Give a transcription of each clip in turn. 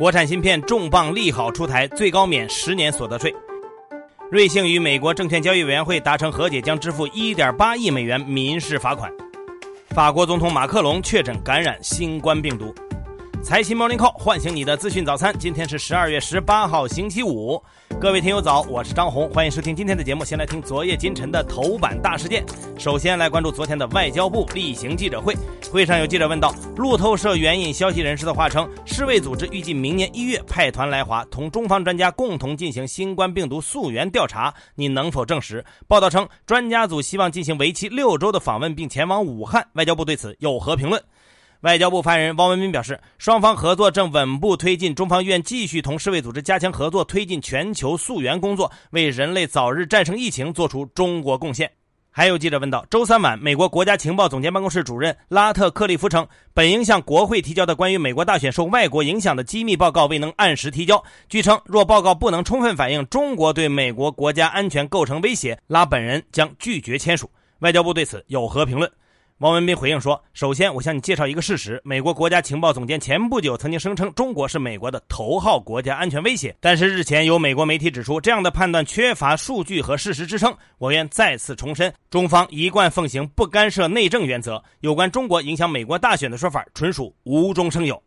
国产芯片重磅利好出台，最高免十年所得税。瑞幸与美国证券交易委员会达成和解，将支付1.8亿美元民事罚款。法国总统马克龙确诊感染新冠病毒。财新 Morning Call 唤醒你的资讯早餐。今天是十二月十八号，星期五。各位听友早，我是张红，欢迎收听今天的节目。先来听昨夜今晨的头版大事件。首先来关注昨天的外交部例行记者会。会上有记者问到，路透社援引消息人士的话称，世卫组织预计明年一月派团来华，同中方专家共同进行新冠病毒溯源调查，你能否证实？报道称，专家组希望进行为期六周的访问，并前往武汉。外交部对此有何评论？外交部发言人汪文斌表示，双方合作正稳步推进，中方愿继续同世卫组织加强合作，推进全球溯源工作，为人类早日战胜疫情做出中国贡献。还有记者问到，周三晚，美国国家情报总监办公室主任拉特克利夫称，本应向国会提交的关于美国大选受外国影响的机密报告未能按时提交。据称，若报告不能充分反映中国对美国国家安全构成威胁，拉本人将拒绝签署。外交部对此有何评论？汪文斌回应说：“首先，我向你介绍一个事实：美国国家情报总监前不久曾经声称中国是美国的头号国家安全威胁。但是日前有美国媒体指出，这样的判断缺乏数据和事实支撑。我愿再次重申，中方一贯奉行不干涉内政原则。有关中国影响美国大选的说法，纯属无中生有。”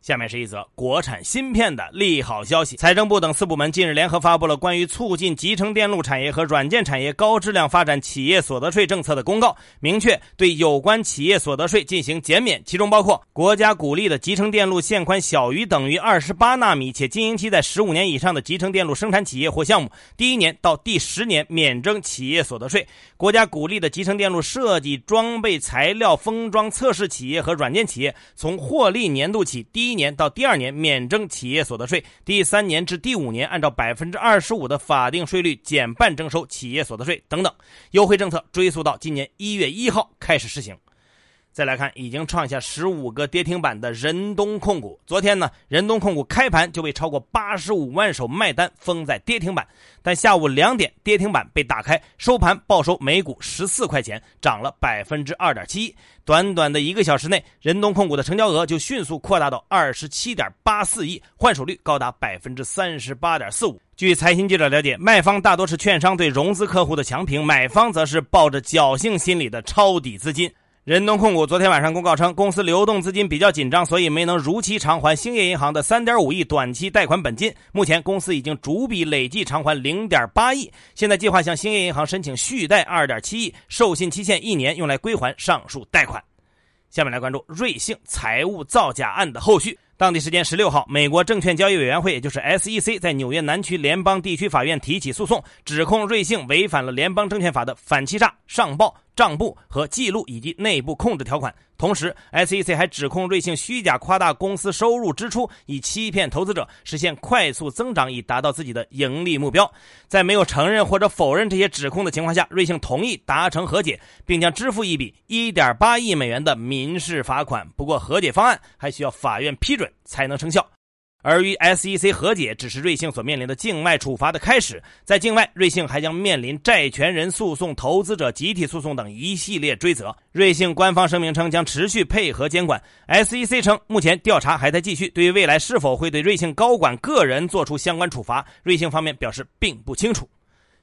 下面是一则国产芯片的利好消息。财政部等四部门近日联合发布了关于促进集成电路产业和软件产业高质量发展企业所得税政策的公告，明确对有关企业所得税进行减免，其中包括国家鼓励的集成电路线宽小于等于二十八纳米且经营期在十五年以上的集成电路生产企业或项目，第一年到第十年免征企业所得税；国家鼓励的集成电路设计、装备、材料封装、测试企业和软件企业，从获利年度起第一年到第二年免征企业所得税，第三年至第五年按照百分之二十五的法定税率减半征收企业所得税等等，优惠政策追溯到今年一月一号开始实行。再来看，已经创下十五个跌停板的仁东控股。昨天呢，仁东控股开盘就被超过八十五万手卖单封在跌停板，但下午两点跌停板被打开，收盘报收每股十四块钱，涨了百分之二点七一。短短的一个小时内，仁东控股的成交额就迅速扩大到二十七点八四亿，换手率高达百分之三十八点四五。据财新记者了解，卖方大多是券商对融资客户的强平，买方则是抱着侥幸心理的抄底资金。仁东控股昨天晚上公告称，公司流动资金比较紧张，所以没能如期偿还兴业银行的三点五亿短期贷款本金。目前，公司已经逐笔累计偿还零点八亿，现在计划向兴业银行申请续贷二点七亿，授信期限一年，用来归还上述贷款。下面来关注瑞幸财务造假案的后续。当地时间十六号，美国证券交易委员会，也就是 SEC，在纽约南区联邦地区法院提起诉讼，指控瑞幸违反了联邦证券法的反欺诈、上报、账簿和记录以及内部控制条款。同时，SEC 还指控瑞幸虚假夸大公司收入支出，以欺骗投资者，实现快速增长，以达到自己的盈利目标。在没有承认或者否认这些指控的情况下，瑞幸同意达成和解，并将支付一笔1.8亿美元的民事罚款。不过，和解方案还需要法院批准。才能生效，而与 SEC 和解只是瑞幸所面临的境外处罚的开始。在境外，瑞幸还将面临债权人诉讼、投资者集体诉讼等一系列追责。瑞幸官方声明称将持续配合监管。SEC 称，目前调查还在继续，对于未来是否会对瑞幸高管个人做出相关处罚，瑞幸方面表示并不清楚。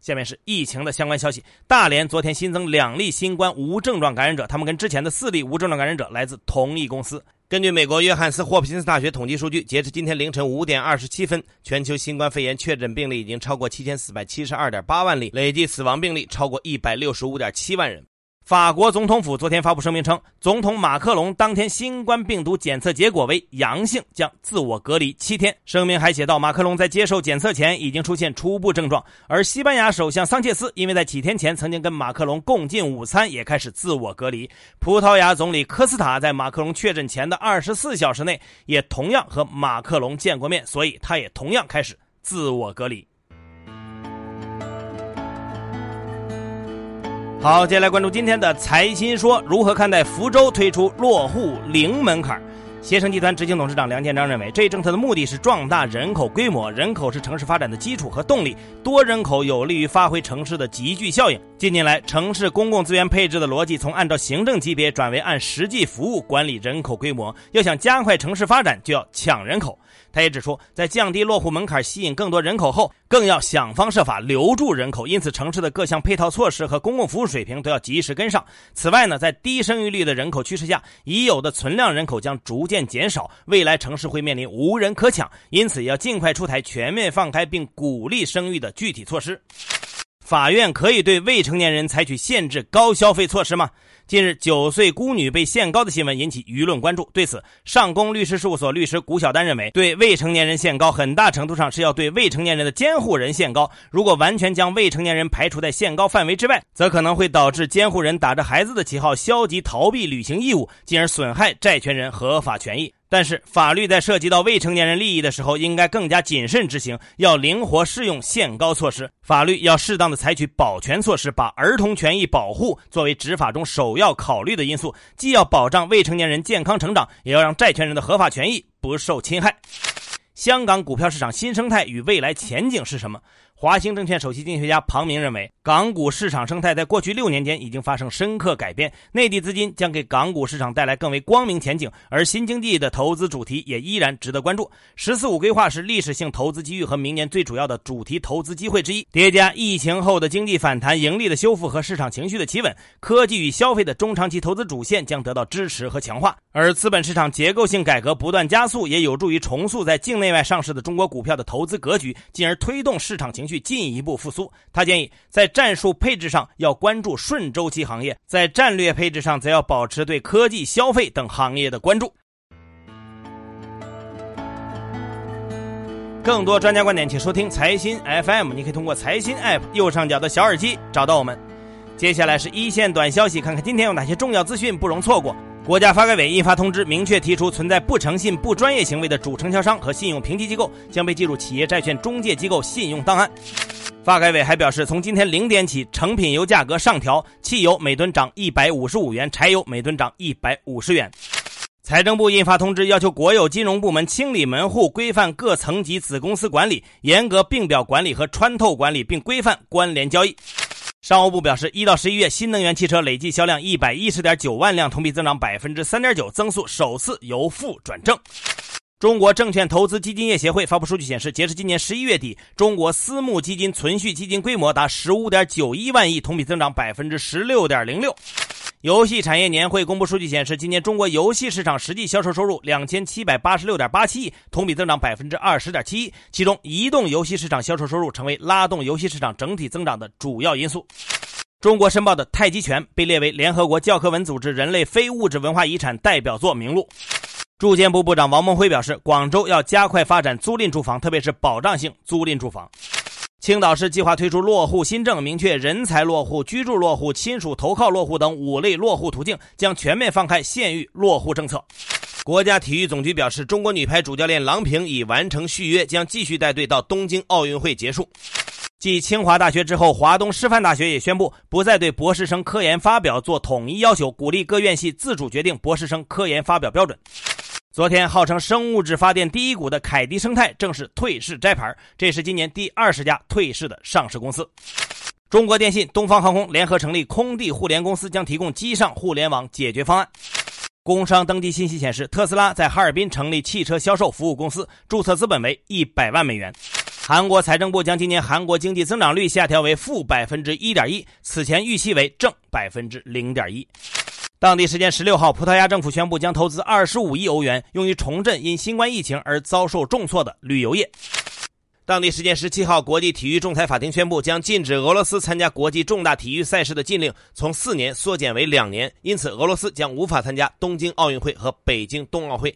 下面是疫情的相关消息。大连昨天新增两例新冠无症状感染者，他们跟之前的四例无症状感染者来自同一公司。根据美国约翰斯霍普金斯大学统计数据，截至今天凌晨五点二十七分，全球新冠肺炎确诊病例已经超过七千四百七十二点八万例，累计死亡病例超过一百六十五点七万人。法国总统府昨天发布声明称，总统马克龙当天新冠病毒检测结果为阳性，将自我隔离七天。声明还写道，马克龙在接受检测前已经出现初步症状，而西班牙首相桑切斯因为在几天前曾经跟马克龙共进午餐，也开始自我隔离。葡萄牙总理科斯塔在马克龙确诊前的二十四小时内，也同样和马克龙见过面，所以他也同样开始自我隔离。好，接下来关注今天的财新说，如何看待福州推出落户零门槛？携程集团执行董事长梁建章认为，这一政策的目的是壮大人口规模，人口是城市发展的基础和动力，多人口有利于发挥城市的集聚效应。近年来，城市公共资源配置的逻辑从按照行政级别转为按实际服务管理人口规模。要想加快城市发展，就要抢人口。他也指出，在降低落户门槛、吸引更多人口后，更要想方设法留住人口。因此，城市的各项配套措施和公共服务水平都要及时跟上。此外呢，在低生育率的人口趋势下，已有的存量人口将逐渐减少，未来城市会面临无人可抢。因此，要尽快出台全面放开并鼓励生育的具体措施。法院可以对未成年人采取限制高消费措施吗？近日，九岁孤女被限高的新闻引起舆论关注。对此，上公律师事务所律师古小丹认为，对未成年人限高，很大程度上是要对未成年人的监护人限高。如果完全将未成年人排除在限高范围之外，则可能会导致监护人打着孩子的旗号消极逃避履行义务，进而损害债权人合法权益。但是，法律在涉及到未成年人利益的时候，应该更加谨慎执行，要灵活适用限高措施。法律要适当的采取保全措施，把儿童权益保护作为执法中首要考虑的因素，既要保障未成年人健康成长，也要让债权人的合法权益不受侵害。香港股票市场新生态与未来前景是什么？华兴证券首席经济学家庞明认为，港股市场生态在过去六年间已经发生深刻改变，内地资金将给港股市场带来更为光明前景，而新经济的投资主题也依然值得关注。“十四五”规划是历史性投资机遇和明年最主要的主题投资机会之一，叠加疫情后的经济反弹、盈利的修复和市场情绪的企稳，科技与消费的中长期投资主线将得到支持和强化。而资本市场结构性改革不断加速，也有助于重塑在境内外上市的中国股票的投资格局，进而推动市场情。情绪进一步复苏。他建议在战术配置上要关注顺周期行业，在战略配置上则要保持对科技、消费等行业的关注。更多专家观点，请收听财新 FM。你可以通过财新 App 右上角的小耳机找到我们。接下来是一线短消息，看看今天有哪些重要资讯不容错过。国家发改委印发通知，明确提出存在不诚信、不专业行为的主承销商和信用评级机构将被记入企业债券中介机构信用档案。发改委还表示，从今天零点起，成品油价格上调，汽油每吨涨一百五十五元，柴油每吨涨一百五十元。财政部印发通知，要求国有金融部门清理门户，规范各层级子公司管理，严格并表管理和穿透管理，并规范关联交易。商务部表示，一到十一月，新能源汽车累计销量一百一十点九万辆，同比增长百分之三点九，增速首次由负转正。中国证券投资基金业协会发布数据显示，截至今年十一月底，中国私募基金存续基金规模达十五点九一万亿，同比增长百分之十六点零六。游戏产业年会公布数据显示，今年中国游戏市场实际销售收入两千七百八十六点八七亿，同比增长百分之二十点七一。其中，移动游戏市场销售收入成为拉动游戏市场整体增长的主要因素。中国申报的太极拳被列为联合国教科文组织人类非物质文化遗产代表作名录。住建部部长王梦辉表示，广州要加快发展租赁住房，特别是保障性租赁住房。青岛市计划推出落户新政，明确人才落户、居住落户、亲属投靠落户等五类落户途径，将全面放开县域落户政策。国家体育总局表示，中国女排主教练郎平已完成续约，将继续带队到东京奥运会结束。继清华大学之后，华东师范大学也宣布不再对博士生科研发表做统一要求，鼓励各院系自主决定博士生科研发表标准。昨天，号称生物质发电第一股的凯迪生态正式退市摘牌，这是今年第二十家退市的上市公司。中国电信、东方航空联合成立空地互联公司，将提供机上互联网解决方案。工商登记信息显示，特斯拉在哈尔滨成立汽车销售服务公司，注册资本为一百万美元。韩国财政部将今年韩国经济增长率下调为负百分之一点一，此前预期为正百分之零点一。当地时间十六号，葡萄牙政府宣布将投资二十五亿欧元，用于重振因新冠疫情而遭受重挫的旅游业。当地时间十七号，国际体育仲裁法庭宣布将禁止俄罗斯参加国际重大体育赛事的禁令从四年缩减为两年，因此俄罗斯将无法参加东京奥运会和北京冬奥会。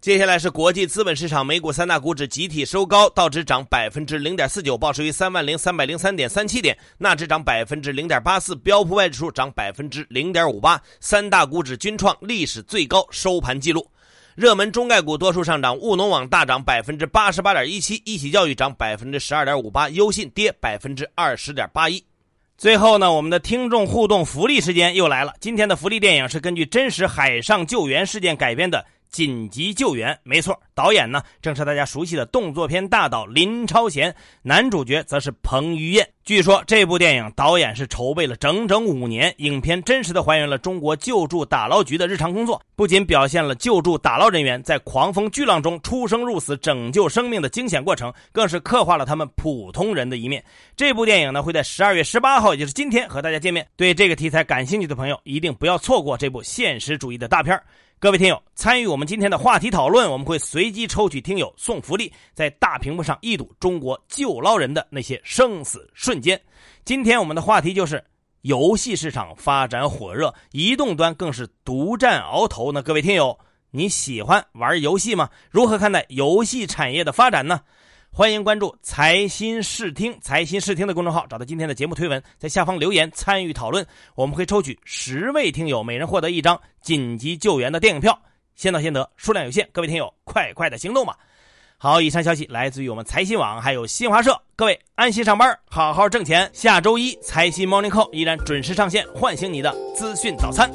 接下来是国际资本市场，美股三大股指集体收高，道指涨百分之零点四九，报收于三万零三百零三点三七点；纳指涨百分之零点八四，标普外指数涨百分之零点五八，三大股指均创历史最高收盘纪录。热门中概股多数上涨，务农网大涨百分之八十八点一七，一起教育涨百分之十二点五八，优信跌百分之二十点八一。最后呢，我们的听众互动福利时间又来了，今天的福利电影是根据真实海上救援事件改编的。紧急救援，没错，导演呢正是大家熟悉的动作片大导林超贤，男主角则是彭于晏。据说这部电影导演是筹备了整整五年，影片真实的还原了中国救助打捞局的日常工作，不仅表现了救助打捞人员在狂风巨浪中出生入死拯救生命的惊险过程，更是刻画了他们普通人的一面。这部电影呢会在十二月十八号，也就是今天和大家见面。对这个题材感兴趣的朋友，一定不要错过这部现实主义的大片各位听友，参与我们今天的话题讨论，我们会随机抽取听友送福利，在大屏幕上一睹中国救捞人的那些生死瞬间。今天我们的话题就是游戏市场发展火热，移动端更是独占鳌头呢。各位听友，你喜欢玩游戏吗？如何看待游戏产业的发展呢？欢迎关注财新视听财新视听的公众号，找到今天的节目推文，在下方留言参与讨论。我们会抽取十位听友，每人获得一张紧急救援的电影票，先到先得，数量有限，各位听友快快的行动吧！好，以上消息来自于我们财新网，还有新华社。各位安心上班，好好挣钱。下周一财新 Morning Call 依然准时上线，唤醒你的资讯早餐。